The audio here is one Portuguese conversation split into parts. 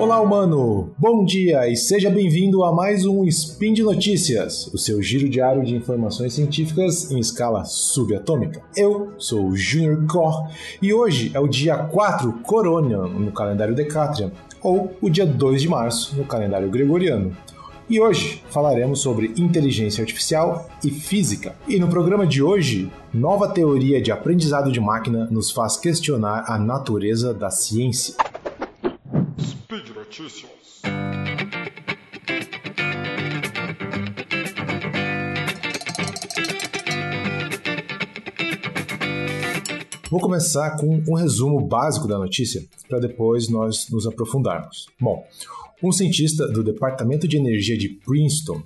Olá, humano! Bom dia e seja bem-vindo a mais um Spin de Notícias, o seu giro diário de informações científicas em escala subatômica. Eu sou o Junior Cor e hoje é o dia 4 Coronian no calendário Decatrian, ou o dia 2 de março no calendário Gregoriano. E hoje falaremos sobre inteligência artificial e física. E no programa de hoje, nova teoria de aprendizado de máquina nos faz questionar a natureza da ciência. Notícias. Vou começar com um resumo básico da notícia, para depois nós nos aprofundarmos. Bom, um cientista do Departamento de Energia de Princeton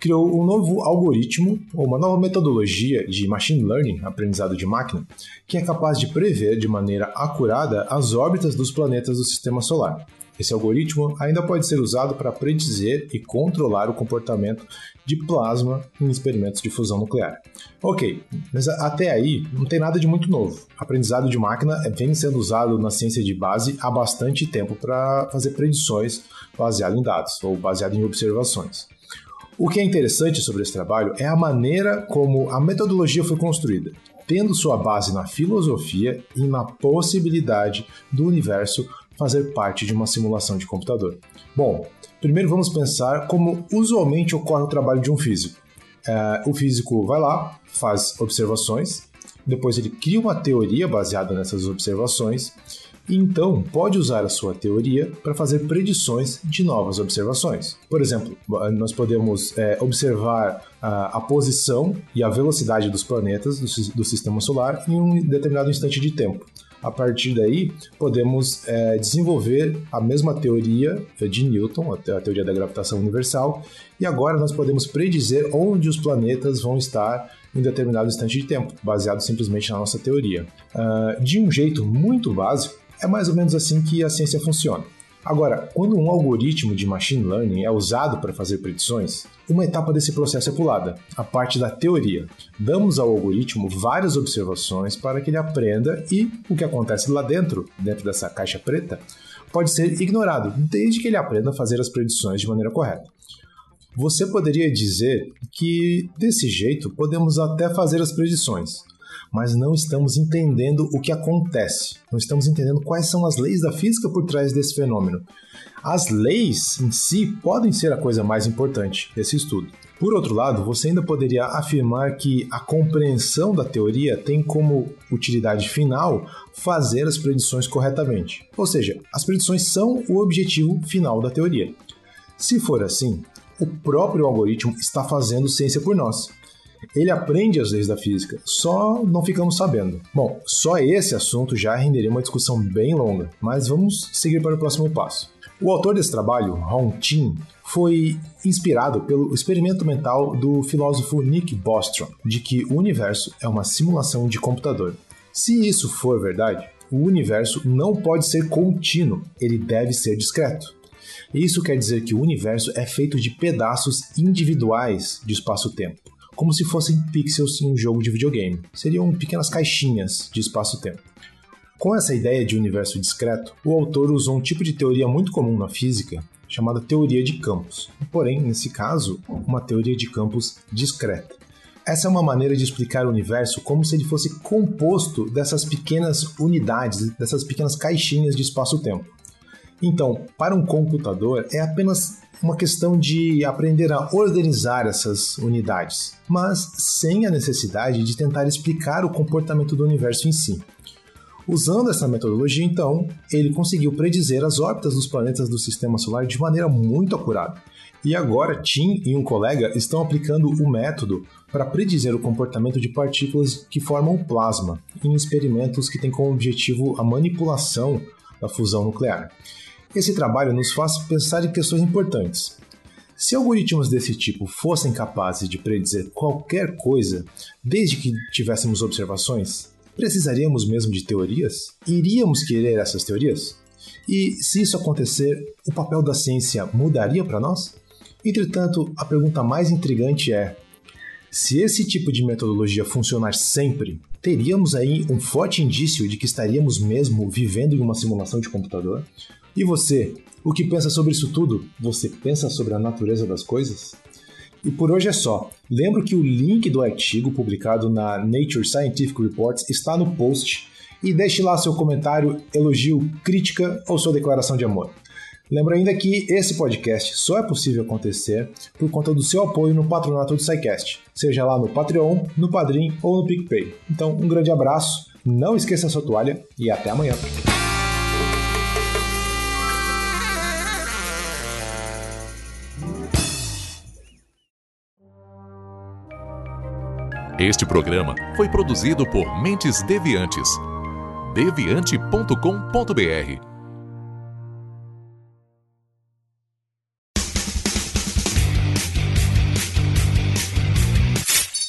criou um novo algoritmo ou uma nova metodologia de machine learning, aprendizado de máquina, que é capaz de prever de maneira acurada as órbitas dos planetas do sistema solar. Esse algoritmo ainda pode ser usado para predizer e controlar o comportamento de plasma em experimentos de fusão nuclear. Ok, mas até aí não tem nada de muito novo. Aprendizado de máquina vem sendo usado na ciência de base há bastante tempo para fazer predições baseado em dados ou baseado em observações. O que é interessante sobre esse trabalho é a maneira como a metodologia foi construída, tendo sua base na filosofia e na possibilidade do universo fazer parte de uma simulação de computador. Bom, primeiro vamos pensar como usualmente ocorre o trabalho de um físico. É, o físico vai lá, faz observações, depois ele cria uma teoria baseada nessas observações e então pode usar a sua teoria para fazer predições de novas observações. Por exemplo, nós podemos é, observar a, a, posição e a velocidade dos planetas do, do sistema solar em um determinado instante de tempo. A partir daí, podemos é, desenvolver a mesma teoria de Newton, a teoria da gravitação universal, e agora nós podemos predizer onde os planetas vão estar em determinado instante de tempo, baseado simplesmente na nossa teoria. Uh, de um jeito muito básico, é mais ou menos assim que a ciência funciona. Agora, quando um algoritmo de machine learning é usado para fazer predições, uma etapa desse processo é pulada, a parte da teoria. Damos ao algoritmo várias observações para que ele aprenda e o que acontece lá dentro, dentro dessa caixa preta, pode ser ignorado, desde que ele aprenda a fazer as predições de maneira correta. Você poderia dizer que, desse jeito, podemos até fazer as predições, mas não estamos entendendo o que acontece, não estamos entendendo quais são as leis da física por trás desse fenômeno. As leis em si podem ser a coisa mais importante desse estudo. Por outro lado, você ainda poderia afirmar que a compreensão da teoria tem como utilidade final fazer as predições corretamente. Ou seja, as predições são o objetivo final da teoria. Se for assim, o próprio algoritmo está fazendo ciência por nós. Ele aprende as leis da física, só não ficamos sabendo. Bom, só esse assunto já renderia uma discussão bem longa, mas vamos seguir para o próximo passo. O autor desse trabalho, Hong Chin, foi inspirado pelo experimento mental do filósofo Nick Bostrom, de que o universo é uma simulação de computador. Se isso for verdade, o universo não pode ser contínuo, ele deve ser discreto. Isso quer dizer que o universo é feito de pedaços individuais de espaço-tempo como se fossem pixels em um jogo de videogame. Seriam pequenas caixinhas de espaço-tempo. Com essa ideia de universo discreto, o autor usou um tipo de teoria muito comum na física, chamada teoria de campos. Porém, nesse caso, uma teoria de campos discreta. Essa é uma maneira de explicar o universo como se ele fosse composto dessas pequenas unidades, dessas pequenas caixinhas de espaço-tempo. Então, para um computador, é apenas uma questão de aprender a organizar essas unidades, mas sem a necessidade de tentar explicar o comportamento do universo em si. Usando essa metodologia, então, ele conseguiu predizer as órbitas dos planetas do sistema solar de maneira muito acurada. E agora, Tim e um colega estão aplicando o método para predizer o comportamento de partículas que formam plasma em experimentos que têm como objetivo a manipulação da fusão nuclear. Esse trabalho nos faz pensar em questões importantes. Se algoritmos desse tipo fossem capazes de predizer qualquer coisa, desde que tivéssemos observações, precisaríamos mesmo de teorias? Iríamos querer essas teorias? E se isso acontecer, o papel da ciência mudaria para nós? Entretanto, a pergunta mais intrigante é: se esse tipo de metodologia funcionar sempre, teríamos aí um forte indício de que estaríamos mesmo vivendo em uma simulação de computador? E você, o que pensa sobre isso tudo? Você pensa sobre a natureza das coisas? E por hoje é só. Lembro que o link do artigo publicado na Nature Scientific Reports está no post e deixe lá seu comentário, elogio, crítica ou sua declaração de amor. Lembro ainda que esse podcast só é possível acontecer por conta do seu apoio no patronato do SciCast, seja lá no Patreon, no Padrim ou no PicPay. Então, um grande abraço, não esqueça a sua toalha e até amanhã. Este programa foi produzido por Mentes Deviantes. deviante.com.br